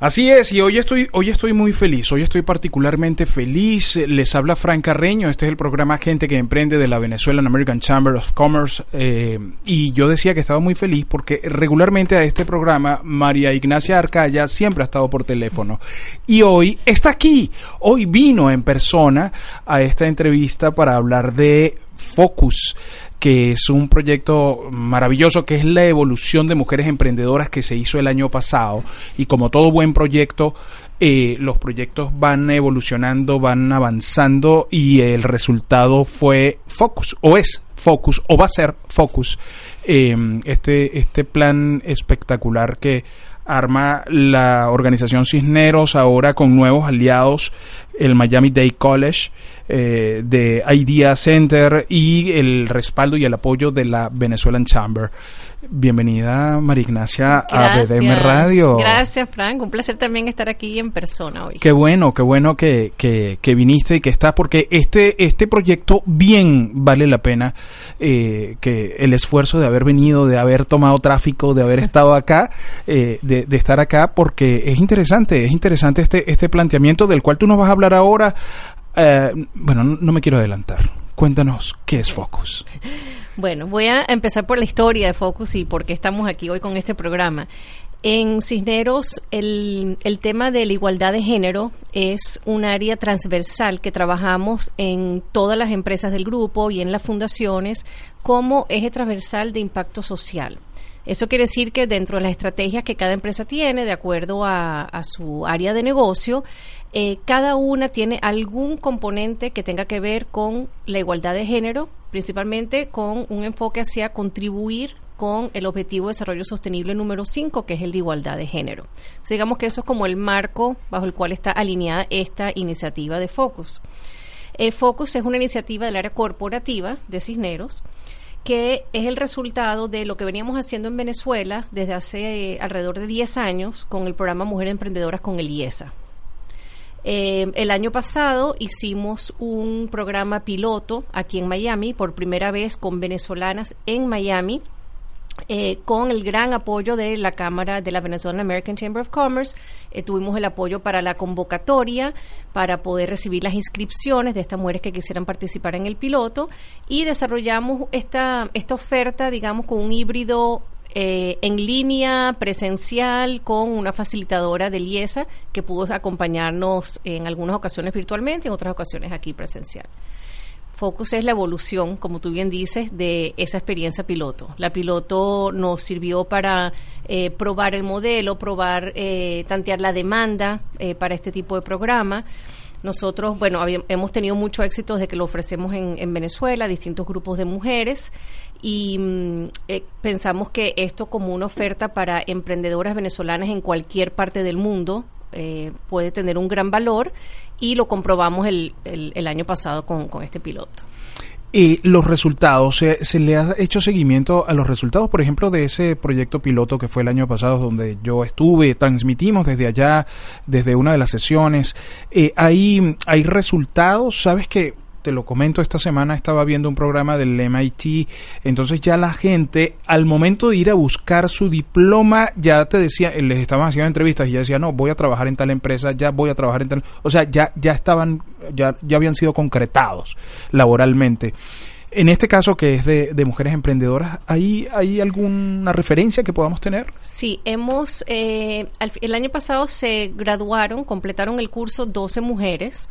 Así es, y hoy estoy, hoy estoy muy feliz, hoy estoy particularmente feliz. Les habla Frank Carreño, este es el programa Gente que Emprende de la Venezuelan American Chamber of Commerce. Eh, y yo decía que estaba muy feliz porque regularmente a este programa María Ignacia Arcaya siempre ha estado por teléfono. Y hoy está aquí, hoy vino en persona a esta entrevista para hablar de Focus que es un proyecto maravilloso, que es la evolución de mujeres emprendedoras que se hizo el año pasado. Y como todo buen proyecto, eh, los proyectos van evolucionando, van avanzando y el resultado fue Focus, o es Focus, o va a ser Focus. Em, este, este plan espectacular que arma la organización Cisneros ahora con nuevos aliados, el Miami Day College, eh, de Idea Center y el respaldo y el apoyo de la Venezuelan Chamber. Bienvenida, María Ignacia, a BDM Radio. Gracias, Frank. Un placer también estar aquí en persona hoy. Qué bueno, qué bueno que, que, que viniste y que estás, porque este, este proyecto bien vale la pena eh, que el esfuerzo de haber venido, de haber tomado tráfico, de haber estado acá, eh, de, de estar acá, porque es interesante, es interesante este, este planteamiento del cual tú nos vas a hablar ahora. Eh, bueno, no me quiero adelantar. Cuéntanos qué es Focus. Bueno, voy a empezar por la historia de Focus y por qué estamos aquí hoy con este programa. En Cisneros, el, el, tema de la igualdad de género es un área transversal que trabajamos en todas las empresas del grupo y en las fundaciones como eje transversal de impacto social. Eso quiere decir que dentro de las estrategias que cada empresa tiene, de acuerdo a, a su área de negocio, eh, cada una tiene algún componente que tenga que ver con la igualdad de género, principalmente con un enfoque hacia contribuir con el objetivo de desarrollo sostenible número 5, que es el de igualdad de género. digamos que eso es como el marco bajo el cual está alineada esta iniciativa de Focus. Eh, Focus es una iniciativa del área corporativa de Cisneros que es el resultado de lo que veníamos haciendo en Venezuela desde hace eh, alrededor de 10 años con el programa Mujeres Emprendedoras con el IESA. Eh, el año pasado hicimos un programa piloto aquí en Miami, por primera vez con venezolanas en Miami. Eh, con el gran apoyo de la Cámara de la Venezuelan American Chamber of Commerce, eh, tuvimos el apoyo para la convocatoria, para poder recibir las inscripciones de estas mujeres que quisieran participar en el piloto y desarrollamos esta, esta oferta, digamos, con un híbrido eh, en línea, presencial, con una facilitadora de IESA que pudo acompañarnos en algunas ocasiones virtualmente, en otras ocasiones aquí presencial. Focus es la evolución, como tú bien dices, de esa experiencia piloto. La piloto nos sirvió para eh, probar el modelo, probar, eh, tantear la demanda eh, para este tipo de programa. Nosotros, bueno, hemos tenido mucho éxito desde que lo ofrecemos en, en Venezuela, distintos grupos de mujeres, y mm, eh, pensamos que esto como una oferta para emprendedoras venezolanas en cualquier parte del mundo eh, puede tener un gran valor y lo comprobamos el, el, año pasado con este piloto. Y los resultados, ¿se, ¿se, le ha hecho seguimiento a los resultados, por ejemplo, de ese proyecto piloto que fue el año pasado donde yo estuve, transmitimos desde allá, desde una de las sesiones? Eh, ¿hay, ¿Hay resultados? ¿Sabes que te lo comento, esta semana estaba viendo un programa del MIT, entonces ya la gente al momento de ir a buscar su diploma, ya te decía, les estaban haciendo entrevistas y ya decía, no, voy a trabajar en tal empresa, ya voy a trabajar en tal, o sea, ya, ya estaban, ya, ya habían sido concretados laboralmente. En este caso, que es de, mujeres emprendedoras, ¿hay, ¿hay alguna referencia que podamos tener? Sí, hemos, eh, el año pasado se graduaron, completaron el curso 12 mujeres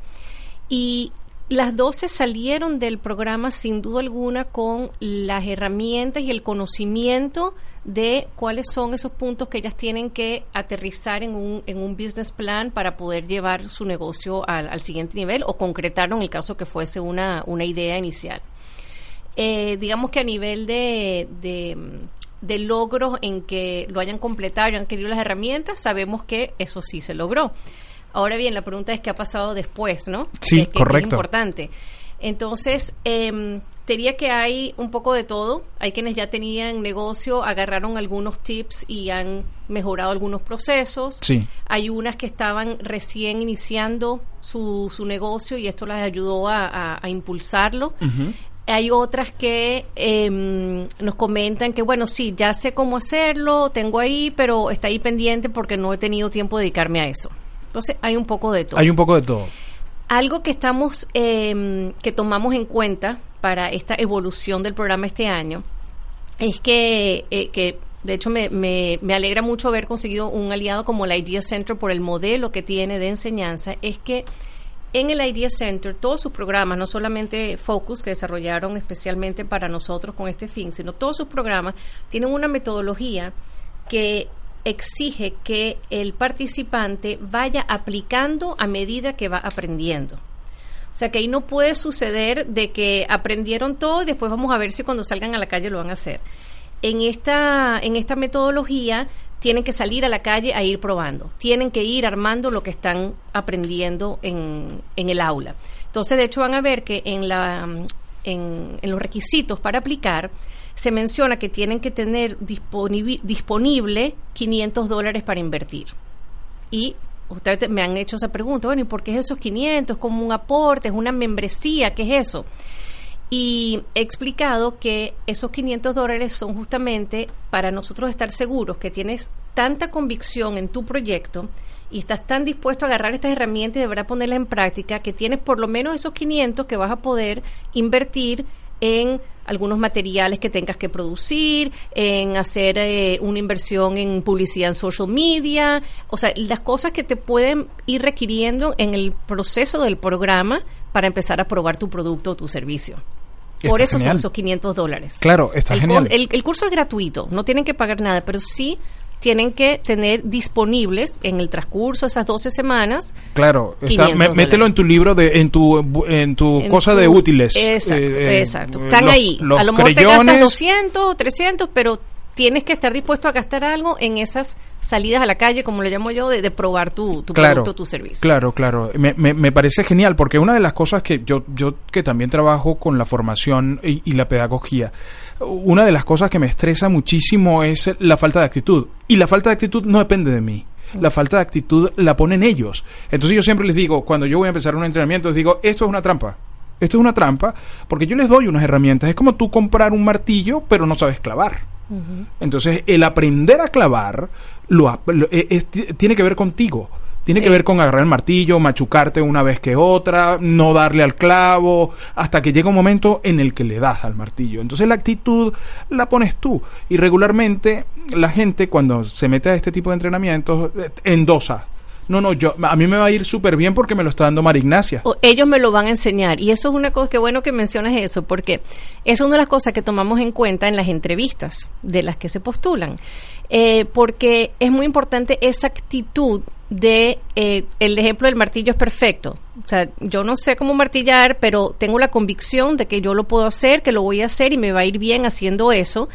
y las 12 salieron del programa sin duda alguna con las herramientas y el conocimiento de cuáles son esos puntos que ellas tienen que aterrizar en un, en un business plan para poder llevar su negocio al, siguiente nivel o concretarlo en el caso que fuese una, una idea inicial. Eh, digamos que a nivel de, de, de logros en que lo hayan completado y han querido las herramientas, sabemos que eso sí se logró. Ahora bien, la pregunta es qué ha pasado después, ¿no? Sí, correcto. Es importante. Entonces, eh, diría que hay un poco de todo. Hay quienes ya tenían negocio, agarraron algunos tips y han mejorado algunos procesos. Sí. Hay unas que estaban recién iniciando su, su negocio y esto les ayudó a, a- a impulsarlo. Hay otras que em, nos comentan que, bueno, sí, ya sé cómo hacerlo, tengo ahí, pero está ahí pendiente porque no he tenido tiempo de dedicarme a eso. Entonces, hay un poco de todo. Hay un poco de todo. Algo que estamos, eh, que tomamos en cuenta para esta evolución del programa este año es que, eh, que de hecho me, me, me alegra mucho haber conseguido un aliado como el Idea Center por el modelo que tiene de enseñanza, es que en el Idea Center todos sus programas, no solamente Focus, que desarrollaron especialmente para nosotros con este fin, sino todos sus programas tienen una metodología que exige que el participante vaya aplicando a medida que va aprendiendo. O sea que ahí no puede suceder de que aprendieron todo y después vamos a ver si cuando salgan a la calle lo van a hacer. En esta, en esta metodología tienen que salir a la calle a ir probando, tienen que ir armando lo que están aprendiendo en, en el aula. Entonces, de hecho, van a ver que en, la, en, en los requisitos para aplicar se menciona que tienen que tener disponible 500 dólares para invertir. Y ustedes me han hecho esa pregunta, bueno, ¿y por qué es esos 500? ¿Es como un aporte? ¿Es una membresía? ¿Qué es eso? Y he explicado que esos 500 dólares son justamente para nosotros estar seguros que tienes tanta convicción en tu proyecto y estás tan dispuesto a agarrar estas herramientas y de verdad ponerlas en práctica que tienes por lo menos esos 500 que vas a poder invertir en algunos materiales que tengas que producir, en hacer eh, una inversión en publicidad en social media, o sea, las cosas que te pueden ir requiriendo en el proceso del programa para empezar a probar tu producto o tu servicio. Por eso genial. son esos 500 dólares. Claro, está el, genial. el curso es gratuito, no tienen que pagar nada, pero sí tienen que tener disponibles en el transcurso de esas 12 semanas Claro, está- 500 mé- mételo en tu libro, de, en tu, en tu en cosa tu- de útiles. Exacto, Eh, eh, exacto. Están los- ahí. los a lo mejor te gastas 200 o 300, pero tienes que estar dispuesto a gastar algo en esas salidas a la calle, como le llamo yo, de, de probar tu, tu claro, producto, tu servicio. Claro, claro. Me, me, me parece genial porque una de las cosas que yo, yo que también trabajo con la formación y, y la pedagogía, una de las cosas que me estresa muchísimo es la falta de actitud. Y la falta de actitud no depende de mí. La falta de actitud la ponen ellos. Entonces yo siempre les digo, cuando yo voy a empezar un entrenamiento, les digo, esto es una trampa. Esto es una trampa porque yo les doy unas herramientas. Es como tú comprar un martillo, pero no sabes clavar. Entonces, el aprender a clavar lo, lo- e- es- ti- tiene que ver contigo. Tiene Sí. que ver con agarrar el martillo, machucarte una vez que otra, no darle al clavo, hasta que llega un momento en el que le das al martillo. Entonces la actitud la pones tú. Y regularmente la gente cuando se mete a este tipo de entrenamientos eh, endosa. No, no, yo, a mí me va a ir súper bien porque me lo está dando María Ignacia. Ellos me lo van a enseñar. Y eso es una cosa, que bueno que mencionas eso, porque es una de las cosas que tomamos en cuenta en las entrevistas de las que se postulan. Eh, porque es muy importante esa actitud de, eh, el ejemplo del martillo es perfecto. O sea, yo no sé cómo martillar, pero tengo la convicción de que yo lo puedo hacer, que lo voy a hacer y me va a ir bien haciendo eso.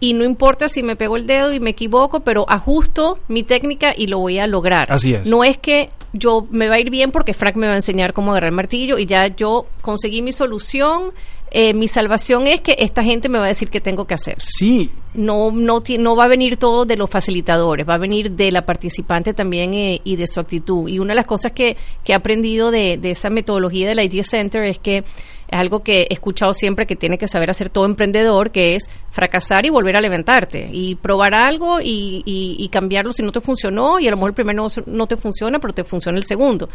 Y no importa si me pego el dedo y me equivoco, pero ajusto mi técnica y lo voy a lograr. Así es. No es que yo me va a ir bien porque Frank me va a enseñar cómo agarrar el martillo y ya yo conseguí mi solución. eh, mi salvación es que esta gente me va a decir qué tengo que hacer. Sí, No, no, no va a venir todo de los facilitadores, va a venir de la participante también eh, y de su actitud. Y una de las cosas que, que he aprendido de, de esa metodología del Idea Center es que es algo que he escuchado siempre que tiene que saber hacer todo emprendedor, que es fracasar y volver a levantarte y probar algo y, y- cambiarlo si no te funcionó y a lo mejor el primero no, no te funciona, pero te funciona el segundo.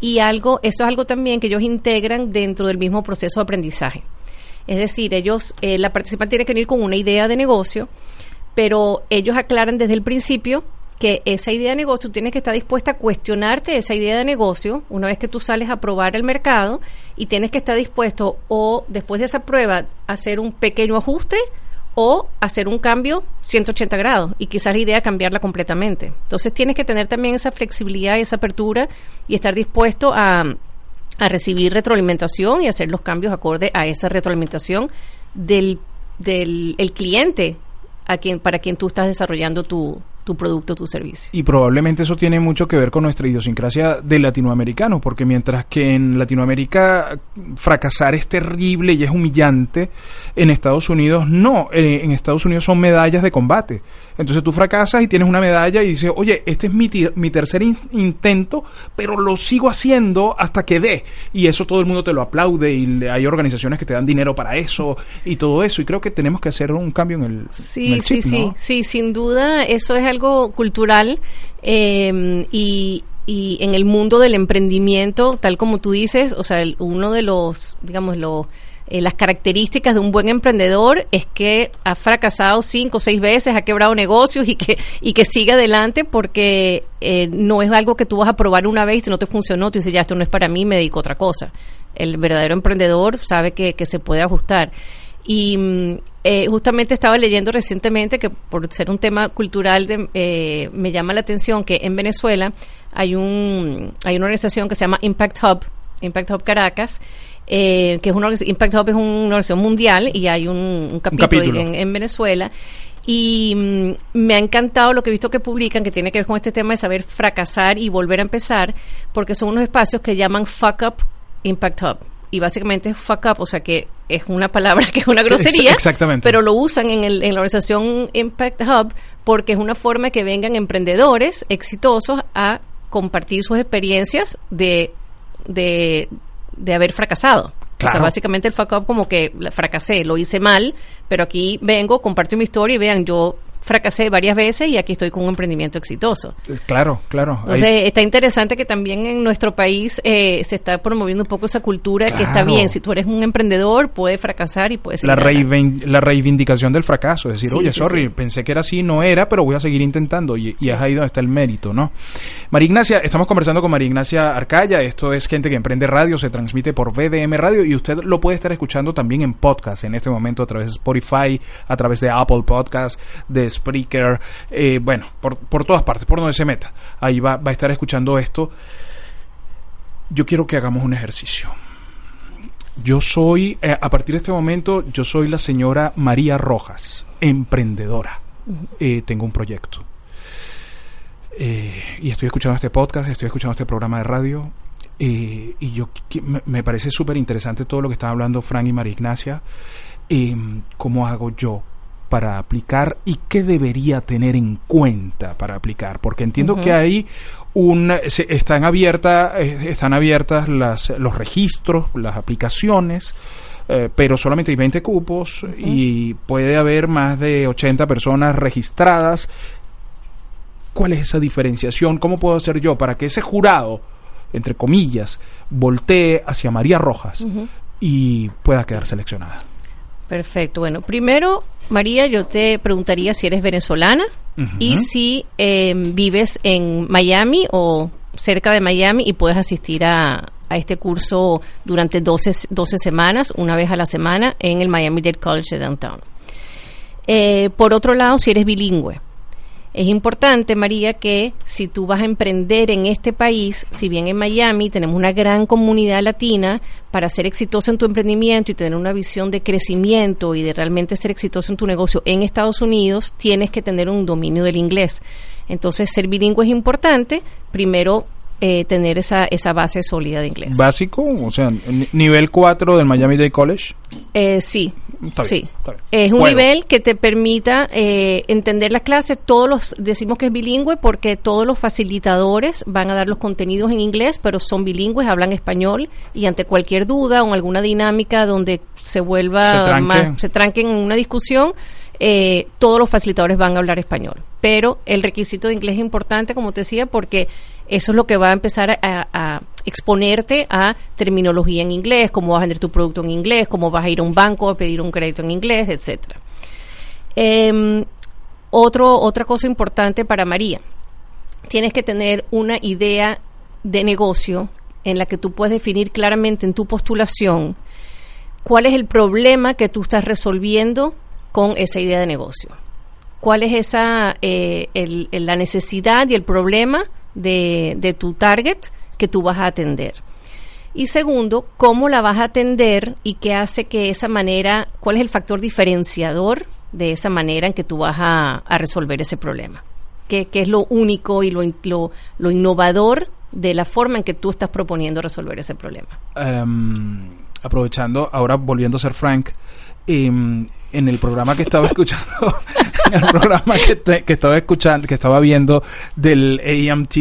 Y algo, eso es algo también que ellos integran dentro del mismo proceso de aprendizaje. Es decir, ellos, eh, la participante tiene que venir con una idea de negocio, pero ellos aclaran desde el principio que esa idea de negocio tienes que estar dispuesta a cuestionarte esa idea de negocio una vez que tú sales a probar el mercado y tienes que estar dispuesto o después de esa prueba hacer un pequeño ajuste o hacer un cambio 180 grados y quizás la idea cambiarla completamente. Entonces tienes que tener también esa flexibilidad, esa apertura y estar dispuesto a, a recibir retroalimentación y hacer los cambios acorde a esa retroalimentación del, del el cliente a quien para quien tú estás desarrollando tu, tu producto tu servicio. Y probablemente eso tiene mucho que ver con nuestra idiosincrasia de latinoamericanos, porque mientras que en Latinoamérica fracasar es terrible y es humillante, en Estados Unidos no, eh, en Estados Unidos son medallas de combate. Entonces tú fracasas y tienes una medalla y dices, oye, este es mi, mi tercer intento, pero lo sigo haciendo hasta que dé. Y eso todo el mundo te lo aplaude y hay organizaciones que te dan dinero para eso y todo eso. Y creo que tenemos que hacer un cambio en el, sí, sí, sí, sí, sin duda eso es algo cultural eh, y, y en el mundo del emprendimiento, tal como tú dices, o sea, uno de los, digamos, los eh, las características de un buen emprendedor es que ha fracasado cinco o seis veces, ha quebrado negocios y que, y que sigue adelante porque eh, no es algo que tú vas a probar una vez y si no te funcionó, tú dices, ya, esto no es para mí, me dedico a otra cosa. El verdadero emprendedor sabe que, que se puede ajustar. Y mm, eh, justamente estaba leyendo recientemente que por ser un tema cultural de, me llama la atención que en Venezuela hay un hay una organización que se llama Impact Hub, Impact Hub Caracas, eh, que es una Impact Hub es una organización mundial y hay un, capítulo, En, Venezuela. Y mm, me ha encantado lo que he visto que publican, que tiene que ver con este tema de saber fracasar y volver a empezar, porque son unos espacios que llaman Fuck Up Impact Hub. Y básicamente es fuck up, o sea que es una palabra que es una grosería, Exactamente. pero lo usan en, el, en la organización Impact Hub porque es una forma que vengan emprendedores exitosos a compartir sus experiencias de, de, de haber fracasado. O sea, básicamente el fuck up como que fracasé, lo hice mal, pero aquí vengo, comparto mi historia y vean, yo fracasé varias veces y aquí estoy con un emprendimiento exitoso. Claro, claro. Entonces, está interesante que también en nuestro país eh, se está promoviendo un poco esa cultura que está bien. Si tú eres un emprendedor, puedes fracasar y puedes... La, la reivindicación del fracaso, es decir, oye, sorry, pensé que era así, no era, pero voy a seguir intentando y, y es ahí donde está el mérito, ¿no? María Ignacia, estamos conversando con María Ignacia Arcaya, esto es Gente que Emprende Radio, se transmite por VDM Radio y usted lo puede estar escuchando también en podcast en este momento a través de Spotify, a través de Apple Podcast, de Spreaker, eh, bueno, por, por, todas partes, por donde se meta. Ahí va, va a estar escuchando esto. Yo quiero que hagamos un ejercicio. Yo soy, eh, a partir de este momento, yo soy la señora María Rojas, emprendedora. Eh, tengo un proyecto. y estoy escuchando este podcast, estoy escuchando este programa de radio. y yo me, me parece súper interesante todo lo que están hablando Frank y María Ignacia. ¿Cómo hago yo para aplicar y qué debería tener en cuenta para aplicar porque entiendo que hay un están abiertas eh, están abiertas las, los registros las aplicaciones eh, pero solamente hay 20 cupos y puede haber más de 80 personas registradas ¿cuál es esa diferenciación? ¿cómo puedo hacer yo para que ese jurado entre comillas voltee hacia María Rojas y pueda quedar seleccionada? Perfecto. Bueno, primero, María, yo te preguntaría si eres venezolana y si eh, vives en Miami o cerca de Miami y puedes asistir a, este curso durante 12, 12, semanas, una vez a la semana, en el Miami Dade College de Downtown. Eh, por otro lado, si eres bilingüe, es importante, María, que si tú vas a emprender en este país, si bien en Miami tenemos una gran comunidad latina, para ser exitoso en tu emprendimiento y tener una visión de crecimiento y de realmente ser exitoso en tu negocio en Estados Unidos, tienes que tener un dominio del inglés. Entonces, ser bilingüe es importante. Primero, eh, tener esa, esa base sólida de inglés. ¿Básico? O sea, nivel 4 del Miami Dade College. Eh, sí, sí. Es un nivel que te permita eh, entender la clase. Todos los, decimos que es bilingüe porque todos los facilitadores van a dar los contenidos en inglés, pero son bilingües, hablan español y ante cualquier duda o alguna dinámica donde se vuelva, se, más, se tranquen en una discusión, eh, todos los facilitadores van a hablar español. Pero el requisito de inglés es importante, como te decía, porque eso es lo que va a empezar a, exponerte a terminología en inglés, cómo vas a vender tu producto en inglés, cómo vas a ir a un banco a pedir un crédito en inglés, etcétera. Em, otra cosa importante para María, tienes que tener una idea de negocio en la que tú puedes definir claramente en tu postulación cuál es el problema que tú estás resolviendo con esa idea de negocio. ¿Cuál es esa eh, la necesidad y el problema de, de tu target que tú vas a atender? Y segundo, cómo la vas a atender y qué hace que esa manera, cuál es el factor diferenciador de esa manera en que tú vas a, a resolver ese problema. ¿Qué, qué es lo único y lo, lo, lo, innovador de la forma en que tú estás proponiendo resolver ese problema? Um, aprovechando, ahora volviendo a ser Frank, um, en el programa que estaba escuchando, en el programa que, te, que, estaba escuchando, que estaba viendo del AMT,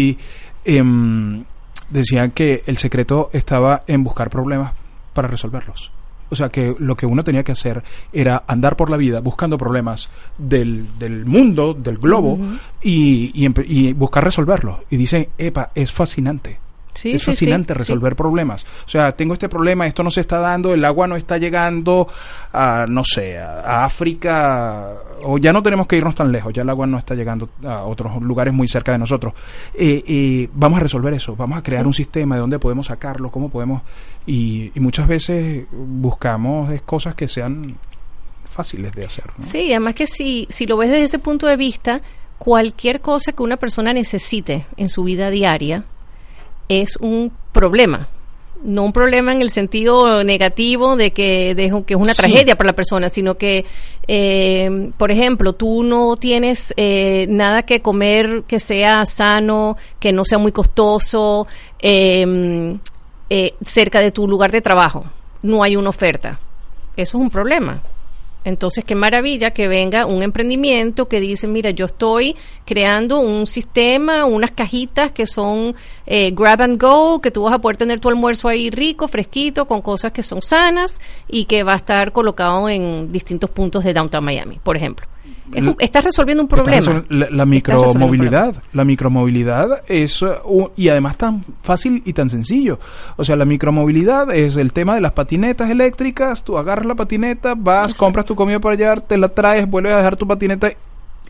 um, decían que el secreto estaba en buscar problemas para resolverlos. O sea que lo que uno tenía que hacer era andar por la vida buscando problemas del, del mundo, del globo, uh -huh. y, y, y, buscar resolverlos. Y dicen, epa, es fascinante. Sí, es sí, fascinante sí, resolver problemas. O sea, tengo este problema, esto no se está dando, el agua no está llegando a, no sé, a, a, África, o ya no tenemos que irnos tan lejos, ya el agua no está llegando a otros lugares muy cerca de nosotros. Eh, eh, vamos a resolver eso, vamos a crear un sistema de dónde podemos sacarlo, cómo podemos, y, y muchas veces buscamos cosas que sean fáciles de hacer. ¿no? Sí, además que si, si lo ves desde ese punto de vista, cualquier cosa que una persona necesite en su vida diaria, es un problema. No un problema en el sentido negativo de que, de, que es una tragedia para la persona, sino que, eh, por ejemplo, tú no tienes eh, nada que comer que sea sano, que no sea muy costoso, eh, cerca de tu lugar de trabajo. No hay una oferta. Eso es un problema. Entonces, qué maravilla que venga un emprendimiento que dice, mira, yo estoy creando un sistema, unas cajitas que son eh, grab and go, que tú vas a poder tener tu almuerzo ahí rico, fresquito, con cosas que son sanas y que va a estar colocado en distintos puntos de Downtown Miami, por ejemplo. Es, estás resolviendo un problema. La, la micromovilidad. La micromovilidad es, uh, y además tan fácil y tan sencillo. O sea, la micromovilidad es el tema de las patinetas eléctricas. Tú agarras la patineta, vas, Exacto. compras tu comida para llevar, te la traes, vuelves a dejar tu patineta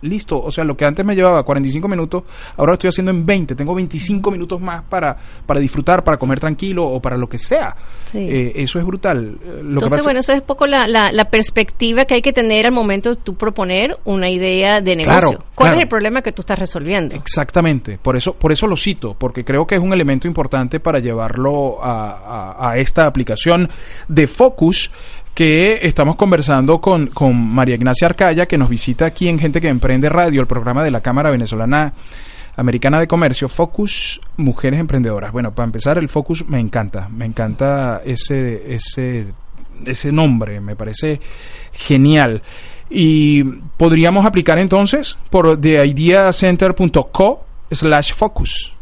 listo. O sea, lo que antes me llevaba 45 minutos, ahora lo estoy haciendo en 20. Tengo 25 minutos más para, para disfrutar, para comer tranquilo o para lo que sea. Sí. Eh, eso es brutal. Lo Entonces, pasa... bueno, eso es poco la, la, la, perspectiva que hay que tener al momento de tú proponer una idea de negocio. Claro, ¿Cuál claro. es el problema que tú estás resolviendo? Exactamente. Por eso, por eso lo cito, porque creo que es un elemento importante para llevarlo a, a, a esta aplicación de Focus que estamos conversando con, con María Ignacia Arcaya, que nos visita aquí en Gente que Emprende Radio, el programa de la Cámara Venezolana Americana de Comercio, Focus Mujeres Emprendedoras. Bueno, para empezar, el Focus me encanta, me encanta ese, ese, ese nombre, me parece genial. Y podríamos aplicar entonces por theideacenter.co slash focus.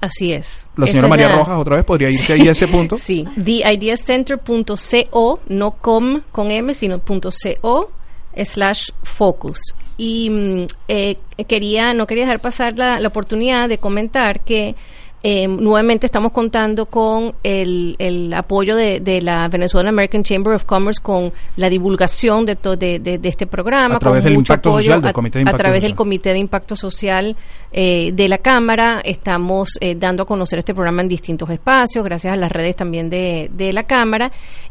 Así es. La señora María la... Rojas otra vez podría irse ahí a ese punto. sí, theideacenter.co, no com con M, sino .co slash focus. Y eh, quería, no quería dejar pasar la, la oportunidad de comentar que eh, nuevamente estamos contando con el, el apoyo de, de, la Venezuelan American Chamber of Commerce con la divulgación de, to, de, de este programa. A través con del mucho impacto apoyo social del Comité de Impacto A través social. del Comité de Impacto Social eh, de la Cámara estamos eh, dando a conocer este programa en distintos espacios, gracias a las redes también de, de la Cámara.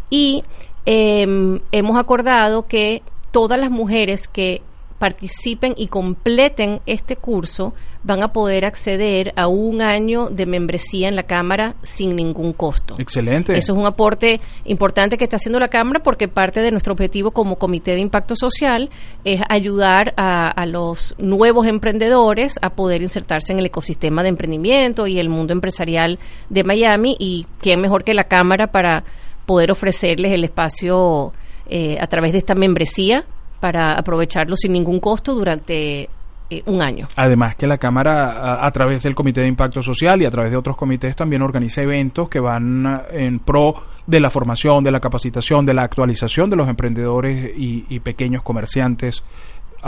Y em, hemos acordado que todas las mujeres que participen y completen este curso van a poder acceder a un año de membresía en la Cámara sin ningún costo. Excelente. Eso es un aporte importante que está haciendo la Cámara porque parte de nuestro objetivo como Comité de Impacto Social es ayudar a, a los nuevos emprendedores a poder insertarse en el ecosistema de emprendimiento y el mundo empresarial de Miami y qué mejor que la Cámara para poder ofrecerles el espacio eh, a través de esta membresía para aprovecharlo sin ningún costo durante eh, un año. Además que la Cámara, a, a, través del Comité de Impacto Social y a través de otros comités, también organiza eventos que van en pro de la formación, de la capacitación, de la actualización de los emprendedores y, y pequeños comerciantes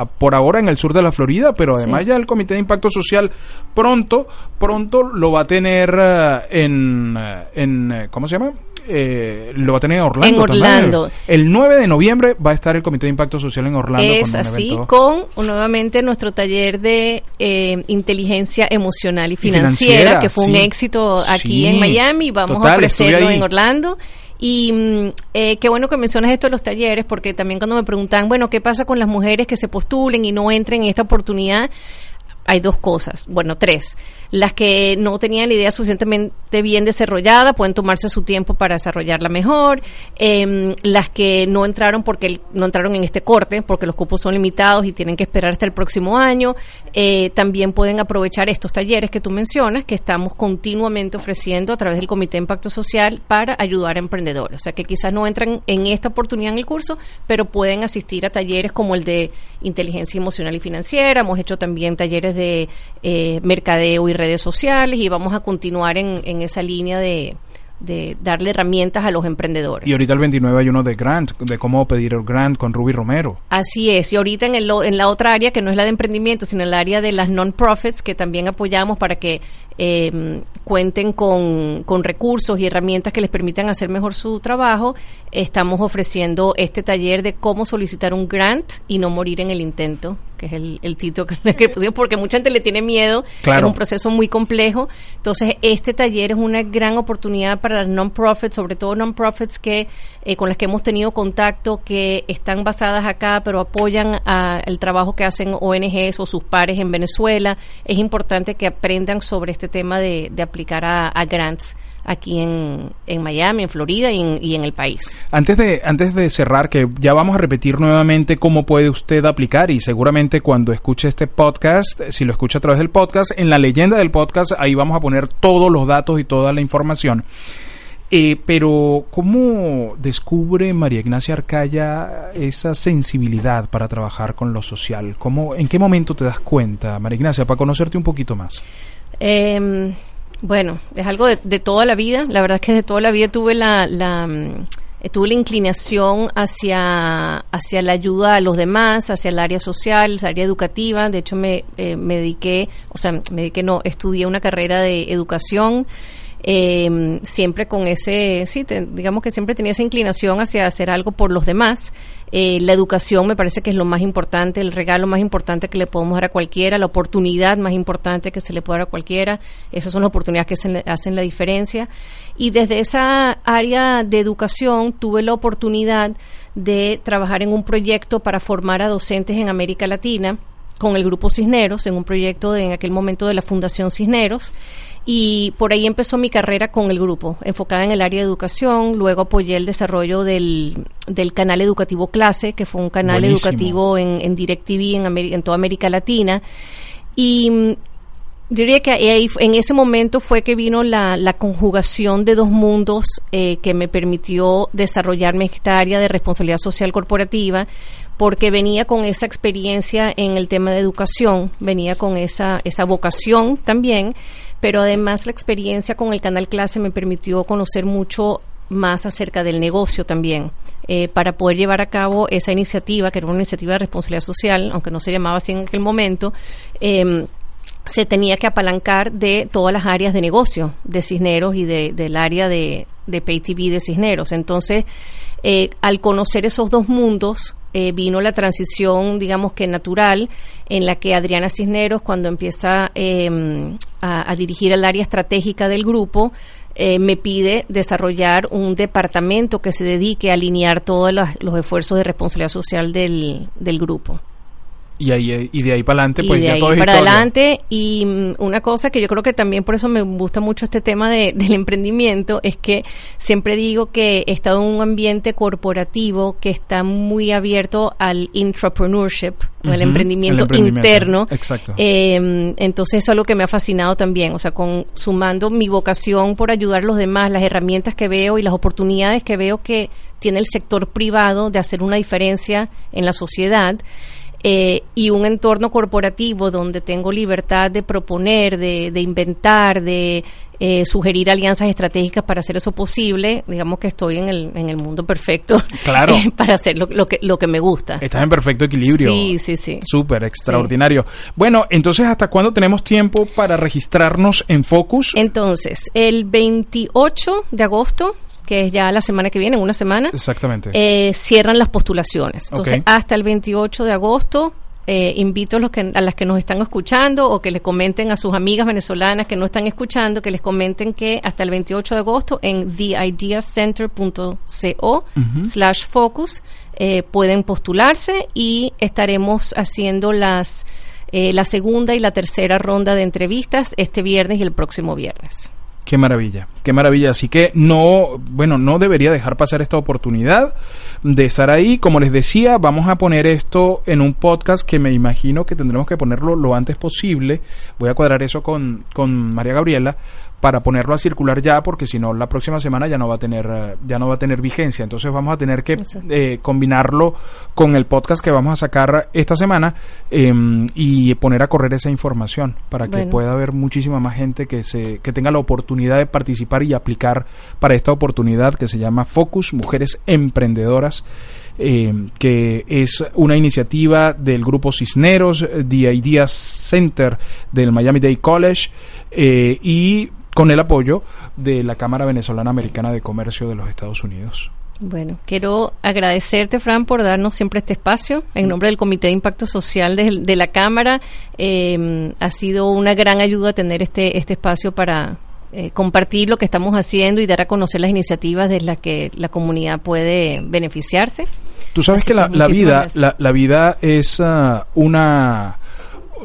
por ahora en el sur de la Florida, pero además sí. ya el Comité de Impacto Social pronto, pronto lo va a tener uh, en, uh, en, ¿cómo se llama? Eh, lo va a tener en Orlando. En Orlando. También. El 9 de noviembre va a estar el Comité de Impacto Social en Orlando. Es con así, evento. con nuevamente nuestro taller de eh, inteligencia emocional y financiera, y financiera que fue sí. un éxito aquí sí. en Miami. Vamos Total, a ofrecerlo en Orlando. Y mm, eh, qué bueno que mencionas esto de los talleres, porque también cuando me preguntan, bueno, ¿qué pasa con las mujeres que se postulen y no entren en esta oportunidad? Hay dos cosas, bueno, tres. Las que no tenían la idea suficientemente bien desarrollada pueden tomarse su tiempo para desarrollarla mejor. Em, las que no entraron porque no entraron en este corte, porque los cupos son limitados y tienen que esperar hasta el próximo año, eh, también pueden aprovechar estos talleres que tú mencionas, que estamos continuamente ofreciendo a través del Comité de Impacto Social para ayudar a emprendedores. O sea, que quizás no entran en esta oportunidad en el curso, pero pueden asistir a talleres como el de inteligencia emocional y financiera. Hemos hecho también talleres de eh, mercadeo y redes sociales y vamos a continuar en, en esa línea de, de darle herramientas a los emprendedores. Y ahorita el 29 hay uno de Grant, de cómo pedir el Grant con Ruby Romero. Así es, y ahorita en, el, en la otra área, que no es la de emprendimiento, sino el área de las non-profits, que también apoyamos para que eh, cuenten con, con, recursos y herramientas que les permitan hacer mejor su trabajo, estamos ofreciendo este taller de cómo solicitar un grant y no morir en el intento que es el, el título que, pusimos, porque mucha gente le tiene miedo, claro. es un proceso muy complejo. Entonces, este taller es una gran oportunidad para las non-profits, sobre todo non-profits que, eh, con las que hemos tenido contacto, que están basadas acá, pero apoyan a, el trabajo que hacen ONGs o sus pares en Venezuela. Es importante que aprendan sobre este tema de, de aplicar a, a grants aquí en, en, Miami, en Florida y en, y en, el país. Antes de, antes de cerrar, que ya vamos a repetir nuevamente cómo puede usted aplicar y seguramente cuando escuche este podcast, si lo escucha a través del podcast, en la leyenda del podcast ahí vamos a poner todos los datos y toda la información. Eh, pero, ¿cómo descubre María Ignacia Arcaya esa sensibilidad para trabajar con lo social? ¿Cómo, ¿En qué momento te das cuenta, María Ignacia, para conocerte un poquito más? Eh, bueno, es algo de, de, toda la vida. La verdad es que de toda la vida tuve la, la tuve la inclinación hacia, hacia la ayuda a los demás, hacia el área social, el área educativa. De hecho, me, eh, me dediqué, o sea, me dediqué, no, estudié una carrera de educación. Eh, siempre con ese, sí, digamos que siempre tenía esa inclinación hacia hacer algo por los demás. Eh, la educación me parece que es lo más importante, el regalo más importante que le podemos dar a cualquiera, la oportunidad más importante que se le puede dar a cualquiera. Esas son las oportunidades que se hacen la diferencia. Y desde esa área de educación tuve la oportunidad de trabajar en un proyecto para formar a docentes en América Latina con el grupo Cisneros, en un proyecto en aquel momento de la Fundación Cisneros y por ahí empezó mi carrera con el grupo, enfocada en el área de educación. Luego apoyé el desarrollo del, del canal educativo Clase, que fue un canal Buenísimo. educativo en, en DirecTV en, Ameri en toda América Latina. Y mm, yo diría que ahí, en ese momento fue que vino la, la conjugación de dos mundos eh, que me permitió desarrollarme esta área de responsabilidad social corporativa, porque venía con esa experiencia en el tema de educación, venía con esa, esa vocación también, pero además la experiencia con el canal clase me permitió conocer mucho más acerca del negocio también, eh, para poder llevar a cabo esa iniciativa, que era una iniciativa de responsabilidad social, aunque no se llamaba así en aquel momento. Eh, se tenía que apalancar de todas las áreas de negocio de Cisneros y de, del área de, de Pay de Cisneros. Entonces, eh, al conocer esos dos mundos, eh, vino la transición, digamos que natural, en la que Adriana Cisneros, cuando empieza eh, a, dirigir el área estratégica del grupo, eh, me pide desarrollar un departamento que se dedique a alinear todos los, los esfuerzos de responsabilidad social del, del grupo. Y, ahí, y de ahí para adelante, pues y de ya ahí todo es para historia. adelante. Y mm, una cosa que yo creo que también por eso me gusta mucho este tema de, del emprendimiento es que siempre digo que he estado en un ambiente corporativo que está muy abierto al intrapreneurship, o al Ujú, emprendimiento, el emprendimiento. interno. Exacto. Eh, entonces eso es algo que me ha fascinado también, o sea, con sumando mi vocación por ayudar a los demás, las herramientas que veo y las oportunidades que veo que tiene el sector privado de hacer una diferencia en la sociedad. Eh, y un entorno corporativo donde tengo libertad de proponer, de, de inventar, de eh, sugerir alianzas estratégicas para hacer eso posible, digamos que estoy en el, en el mundo perfecto Claro. eh, para hacer lo, lo, que, lo que me gusta. Estás en perfecto equilibrio. Sí, sí, sí. Súper, extraordinario. Bueno, entonces, ¿hasta cuándo tenemos tiempo para registrarnos en Focus? Entonces, el 28 de agosto, que es ya la semana que viene, en una semana, Exactamente. eh, cierran las postulaciones. Entonces, hasta el 28 de agosto, eh, invito a, los que, a las que nos están escuchando o que les comenten a sus amigas venezolanas que no están escuchando, que les comenten que hasta el 28 de agosto en theideacenter.co slash focus eh, pueden postularse y estaremos haciendo las eh, la segunda y la tercera ronda de entrevistas este viernes y el próximo viernes. Qué maravilla, qué maravilla. Así que no, bueno, no debería dejar pasar esta oportunidad de estar ahí. Como les decía, vamos a poner esto en un podcast que me imagino que tendremos que ponerlo lo antes posible. Voy a cuadrar eso con, con María Gabriela para ponerlo a circular ya porque si no la próxima semana ya no va a tener eh, ya no va a tener vigencia. Entonces vamos a tener que eh, combinarlo con el podcast que vamos a sacar esta semana em, y poner a correr esa información para que pueda haber muchísima más gente que se que tenga la oportunidad de participar y aplicar para esta oportunidad que se llama Focus Mujeres Emprendedoras em, que es una iniciativa del grupo Cisneros, The Ideas Center del Miami Dade College eh, y con el apoyo de la Cámara Venezolana Americana de Comercio de los Estados Unidos. Bueno, quiero agradecerte, Fran, por darnos siempre este espacio. En nombre del Comité de Impacto Social de, la Cámara, eh, ha sido una gran ayuda tener este, este espacio para eh, compartir lo que estamos haciendo y dar a conocer las iniciativas de las que la comunidad puede beneficiarse. Tú sabes que, la, vida, la, vida es ah, una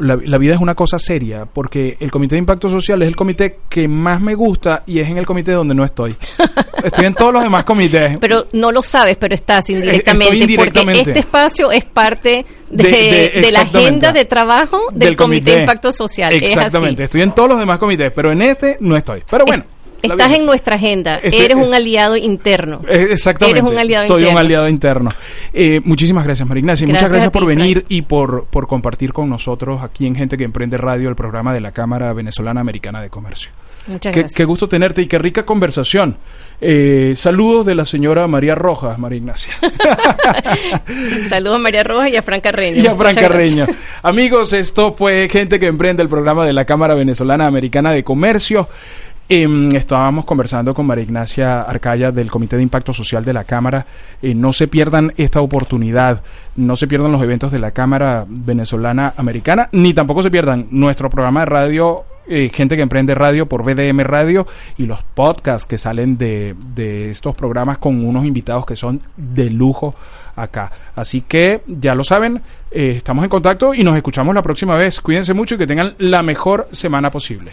la, vida es una cosa seria, porque el Comité de Impacto Social es el comité que más me gusta y es en el comité donde no estoy. Estoy en todos los demás comités. Pero no lo sabes, pero estás indirectamente, porque este espacio es parte de, la agenda de trabajo del, Comité, de Impacto Social. Exactamente, estoy en todos los demás comités, pero en este no estoy. Pero bueno. Estás en nuestra agenda. Este eres un aliado interno. Eh, exactamente. Eres un aliado Soy un aliado interno. Eh, muchísimas gracias, María Ignacia. Muchas gracias por venir y por, por compartir con nosotros aquí en Gente que Emprende Radio el programa de la Cámara Venezolana Americana de Comercio. Muchas qué, gracias. Qué gusto tenerte y qué rica conversación. Eh, saludos de la señora María Rojas, María Ignacia. saludos a María Rojas y a Fran Carreño. Y a Fran Carreño. Amigos, esto fue Gente que Emprende el programa de la Cámara Venezolana Americana de Comercio. Eh, estábamos conversando con María Ignacia Arcaya del Comité de Impacto Social de la Cámara. Eh, no se pierdan esta oportunidad, no se pierdan los eventos de la Cámara Venezolana Americana, ni tampoco se pierdan nuestro programa de radio eh, gente que emprende radio por BDM Radio y los podcasts que salen de, de, estos programas con unos invitados que son de lujo acá. Así que ya lo saben, eh, estamos en contacto y nos escuchamos la próxima vez. Cuídense mucho y que tengan la mejor semana posible.